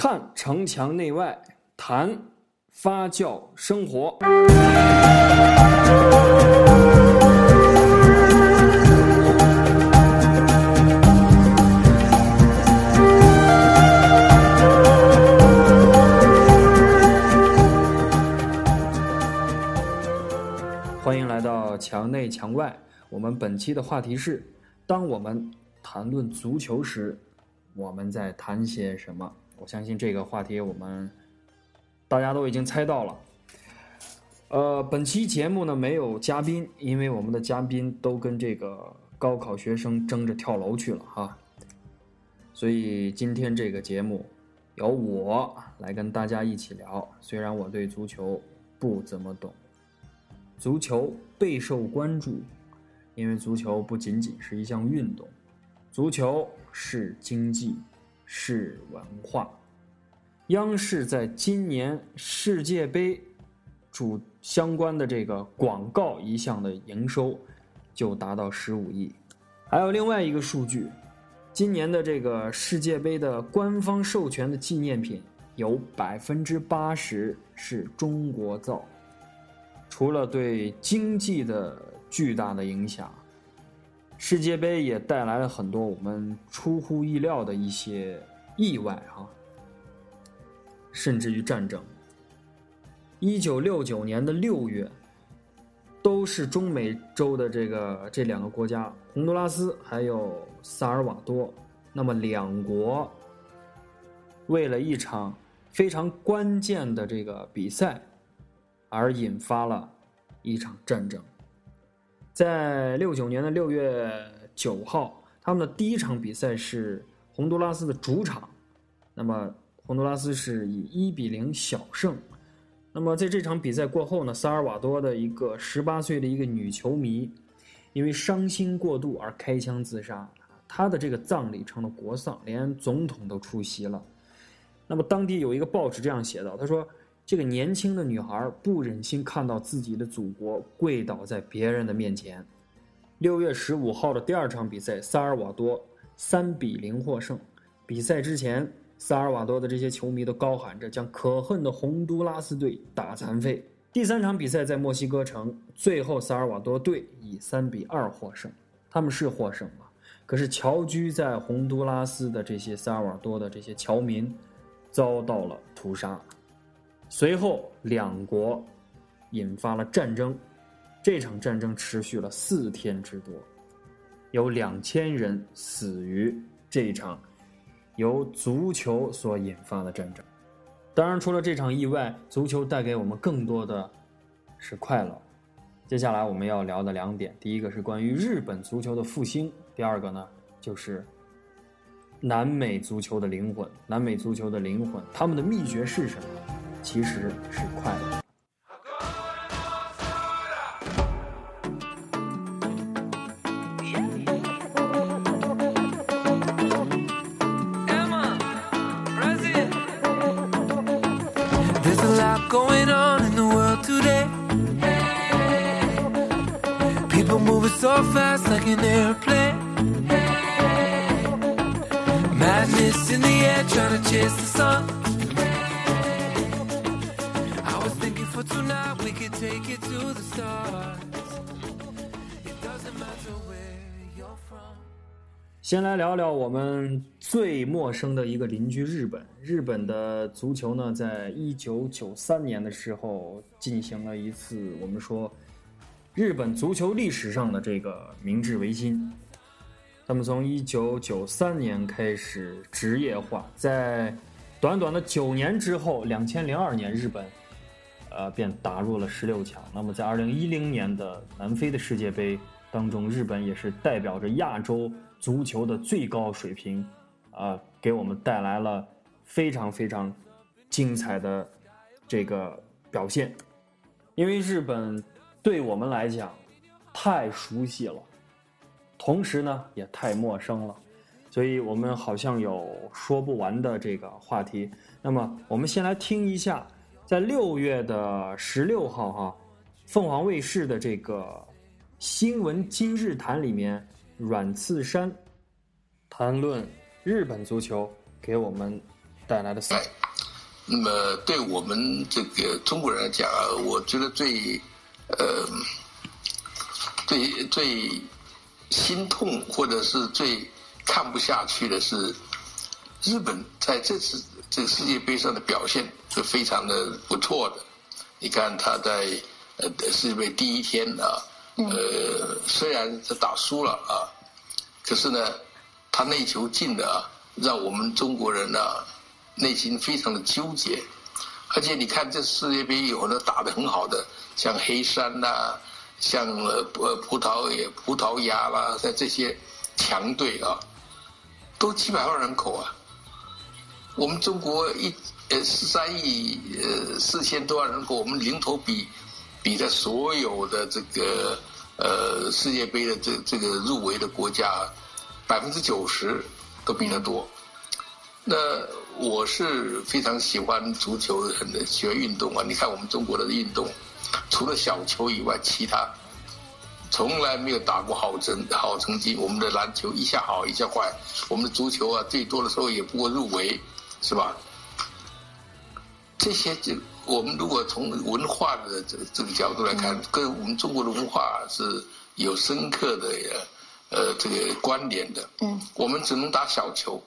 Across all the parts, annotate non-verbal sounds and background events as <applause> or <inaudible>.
看城墙内外，谈发酵生活。欢迎来到墙内墙外。我们本期的话题是：当我们谈论足球时，我们在谈些什么？我相信这个话题我们大家都已经猜到了。呃，本期节目呢没有嘉宾，因为我们的嘉宾都跟这个高考学生争着跳楼去了哈。所以今天这个节目由我来跟大家一起聊。虽然我对足球不怎么懂，足球备受关注，因为足球不仅仅是一项运动，足球是经济。是文化。央视在今年世界杯主相关的这个广告一项的营收就达到十五亿。还有另外一个数据，今年的这个世界杯的官方授权的纪念品有百分之八十是中国造。除了对经济的巨大的影响。世界杯也带来了很多我们出乎意料的一些意外哈，甚至于战争。一九六九年的六月，都是中美洲的这个这两个国家，洪都拉斯还有萨尔瓦多，那么两国为了一场非常关键的这个比赛，而引发了一场战争。在六九年的六月九号，他们的第一场比赛是洪都拉斯的主场，那么洪都拉斯是以一比零小胜。那么在这场比赛过后呢，萨尔瓦多的一个十八岁的一个女球迷，因为伤心过度而开枪自杀，她的这个葬礼成了国丧，连总统都出席了。那么当地有一个报纸这样写道：“他说。”这个年轻的女孩不忍心看到自己的祖国跪倒在别人的面前。六月十五号的第二场比赛，萨尔瓦多三比零获胜。比赛之前，萨尔瓦多的这些球迷都高喊着将可恨的洪都拉斯队打残废。第三场比赛在墨西哥城，最后萨尔瓦多队以三比二获胜。他们是获胜了，可是侨居在洪都拉斯的这些萨尔瓦多的这些侨民遭到了屠杀。随后，两国引发了战争，这场战争持续了四天之多，有两千人死于这场由足球所引发的战争。当然，除了这场意外，足球带给我们更多的是快乐。接下来我们要聊的两点，第一个是关于日本足球的复兴，第二个呢就是南美足球的灵魂。南美足球的灵魂，他们的秘诀是什么？其实是快乐。 先来聊聊我们最陌生的一个邻居——日本。日本的足球呢，在一九九三年的时候进行了一次我们说日本足球历史上的这个明治维新。他们从一九九三年开始职业化，在短短的九年之后，两千零二年日本呃便打入了十六强。那么在二零一零年的南非的世界杯当中，日本也是代表着亚洲。足球的最高水平，啊，给我们带来了非常非常精彩的这个表现。因为日本对我们来讲太熟悉了，同时呢也太陌生了，所以我们好像有说不完的这个话题。那么，我们先来听一下，在六月的十六号哈，凤凰卫视的这个新闻今日谈里面。阮次山谈论日本足球给我们带来的赛。那么对我们这个中国人来讲啊，我觉得最呃最最心痛或者是最看不下去的是日本在这次这个世界杯上的表现是非常的不错的。你看他在呃世界杯第一天啊，呃虽然是打输了啊，可是呢他那球进的啊，让我们中国人呢。内心非常的纠结，而且你看这世界杯有的打得很好的，像黑山呐，像呃葡萄牙葡萄牙啦，在这些强队啊，都几百万人口啊，我们中国一呃十三亿呃四千多万人口，我们零头比比在所有的这个呃世界杯的这这个入围的国家百分之九十都比得多，那。我是非常喜欢足球，很喜欢运动啊！你看我们中国的运动，除了小球以外，其他从来没有打过好成好成绩。我们的篮球一下好一下坏，我们的足球啊，最多的时候也不过入围，是吧？这些就我们如果从文化的这这个角度来看，跟我们中国的文化是有深刻的呃这个关联的。嗯，我们只能打小球。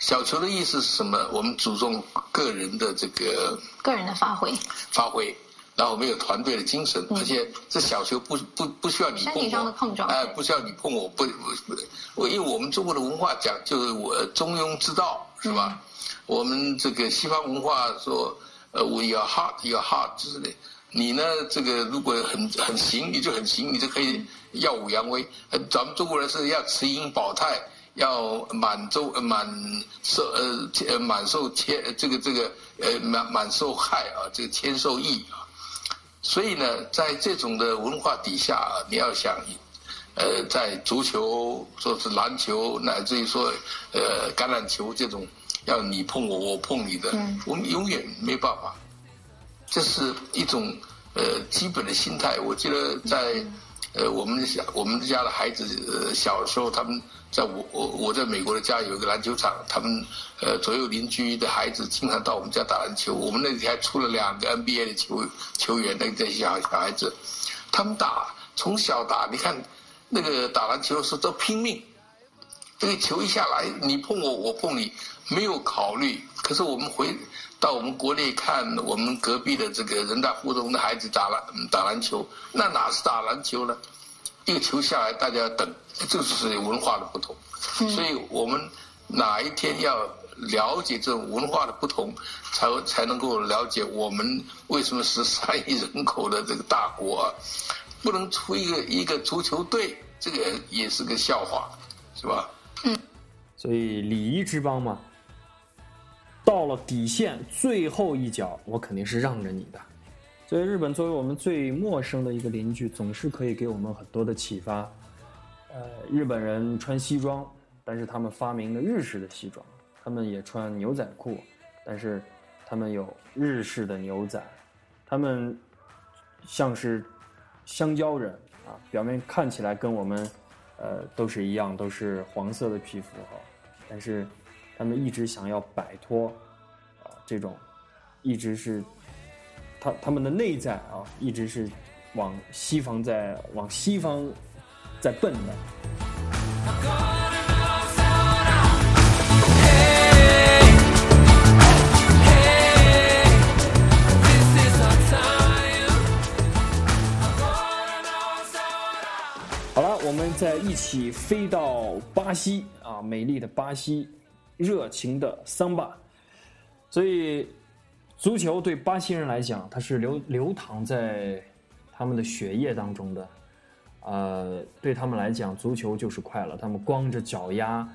小球的意思是什么？我们注重个人的这个个人的发挥，发挥，然后我们有团队的精神，而且这小球不不不需要你碰我，哎，不需要你碰我，不不，我因为我们中国的文化讲就是我中庸之道，是吧？我们这个西方文化说，呃，我要 hard 要 hard 之类，你呢这个如果很很行，你就很行，你就可以耀武扬威。呃，咱们中国人是要持盈保泰。要满周满受呃呃满受千这个这个呃满满受害啊，这个千受益啊，所以呢，在这种的文化底下啊，你要想，呃，在足球，说是篮球，乃至于说呃橄榄球这种，要你碰我，我碰你的，我们永远没办法。这是一种呃基本的心态。我记得在呃我们小我们家的孩子呃小时候他们。在我我我在美国的家有一个篮球场，他们呃左右邻居的孩子经常到我们家打篮球。我们那里还出了两个 NBA 的球球员，那这些小小孩子，他们打从小打，你看那个打篮球是都拼命，这个球一下来，你碰我，我碰你，没有考虑。可是我们回到我们国内看，我们隔壁的这个人大附中的孩子打篮打篮球，那哪是打篮球呢？一个球下来，大家等，这就是文化的不同。所以我们哪一天要了解这种文化的不同，才才能够了解我们为什么十三亿人口的这个大国，不能出一个一个足球队，这个也是个笑话，是吧？嗯。所以礼仪之邦嘛，到了底线最后一脚，我肯定是让着你的。所以，日本作为我们最陌生的一个邻居，总是可以给我们很多的启发。呃，日本人穿西装，但是他们发明了日式的西装；他们也穿牛仔裤，但是他们有日式的牛仔。他们像是香蕉人啊，表面看起来跟我们呃都是一样，都是黄色的皮肤哈，但是他们一直想要摆脱啊这种，一直是。他他们的内在啊，一直是往西方在往西方在奔的。我们再一起飞到巴西啊，美丽的巴西，热情的桑巴，所以。足球对巴西人来讲，它是流流淌在他们的血液当中的，呃，对他们来讲，足球就是快乐。他们光着脚丫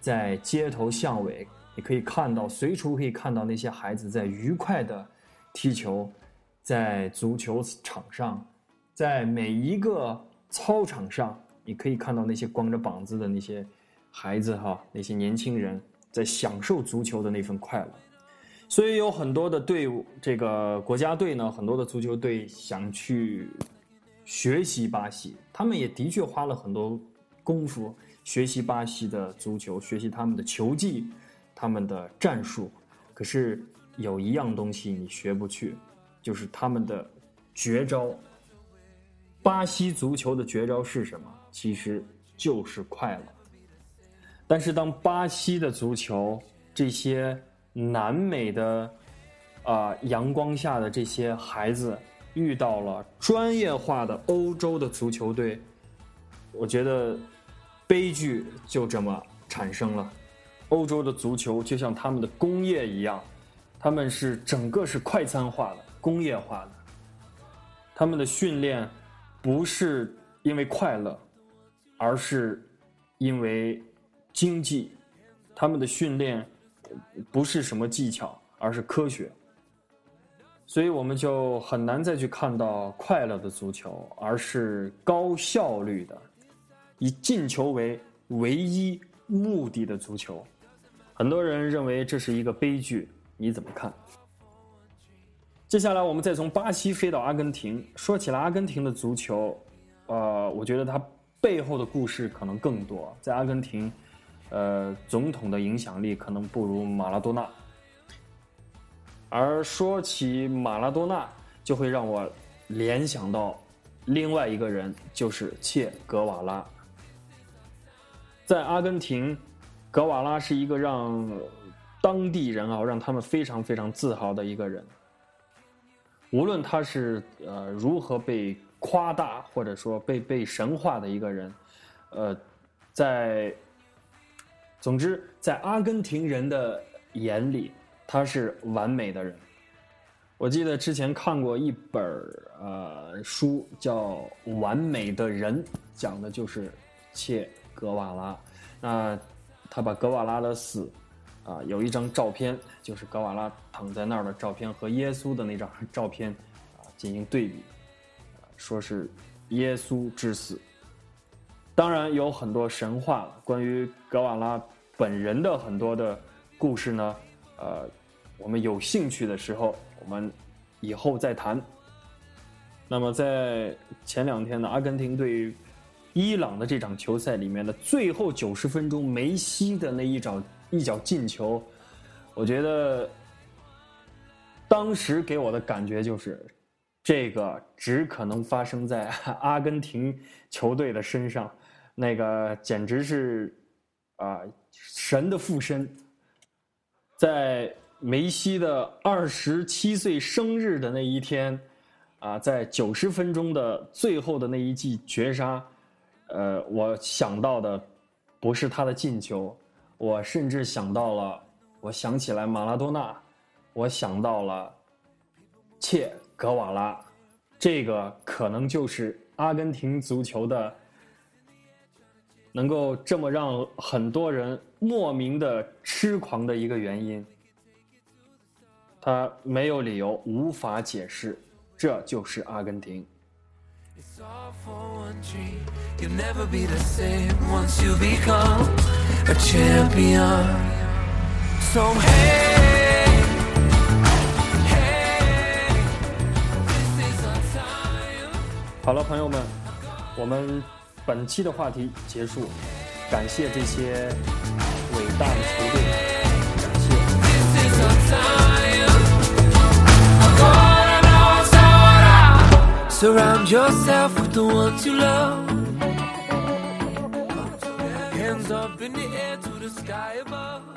在街头巷尾，你可以看到，随处可以看到那些孩子在愉快的踢球，在足球场上，在每一个操场上，你可以看到那些光着膀子的那些孩子哈，那些年轻人在享受足球的那份快乐。所以有很多的队伍，这个国家队呢，很多的足球队想去学习巴西，他们也的确花了很多功夫学习巴西的足球，学习他们的球技，他们的战术，可是有一样东西你学不去，就是他们的绝招。巴西足球的绝招是什么？其实就是快乐。但是当巴西的足球这些南美的啊阳光下的这些孩子遇到了专业化的欧洲的足球队，我觉得悲剧就这么产生了。欧洲的足球就像他们的工业一样，他们是整个是快餐化的、工业化的，他们的训练。不是因为快乐，而是因为经济。他们的训练不是什么技巧，而是科学。所以我们就很难再去看到快乐的足球，而是高效率的，以进球为唯一目的的足球。很多人认为这是一个悲剧，你怎么看？接下来，我们再从巴西飞到阿根廷。说起了，阿根廷的足球，呃，我觉得它背后的故事可能更多。在阿根廷，呃，总统的影响力可能不如马拉多纳。而说起马拉多纳，就会让我联想到另外一个人，就是切格瓦拉。在阿根廷，格瓦拉是一个让当地人啊，让他们非常非常自豪的一个人。无论他是呃如何被夸大，或者说被被神化的一个人，呃，在总之在阿根廷人的眼里，他是完美的人。我记得之前看过一本呃书，叫《完美的人》，讲的就是切格瓦拉。那他把格瓦拉的死。啊，有一张照片，就是格瓦拉躺在那儿的照片，和耶稣的那张照片啊进行对比，说是耶稣之死。当然有很多神话关于格瓦拉本人的很多的故事呢。呃，我们有兴趣的时候，我们以后再谈。那么在前两天的阿根廷对伊朗的这场球赛里面的最后九十分钟，梅西的那一脚。一脚进球，我觉得当时给我的感觉就是，这个只可能发生在 <laughs> 阿根廷球队的身上，那个简直是啊神的附身。在梅西的二十七岁生日的那一天，啊，在九十分钟的最后的那一记绝杀，呃，我想到的不是他的进球。我甚至想到了，我想起来马拉多纳，我想到了切格瓦拉，这个可能就是阿根廷足球的能够这么让很多人莫名的痴狂的一个原因。他没有理由，无法解释，这就是阿根廷。a champion. So hey, hey, this is our time. 好了，朋友们，我们本期的话题结束，感谢这些伟大的球队，感谢。This is our time. Surround yourself with the ones you love. Up in the air to the sky above.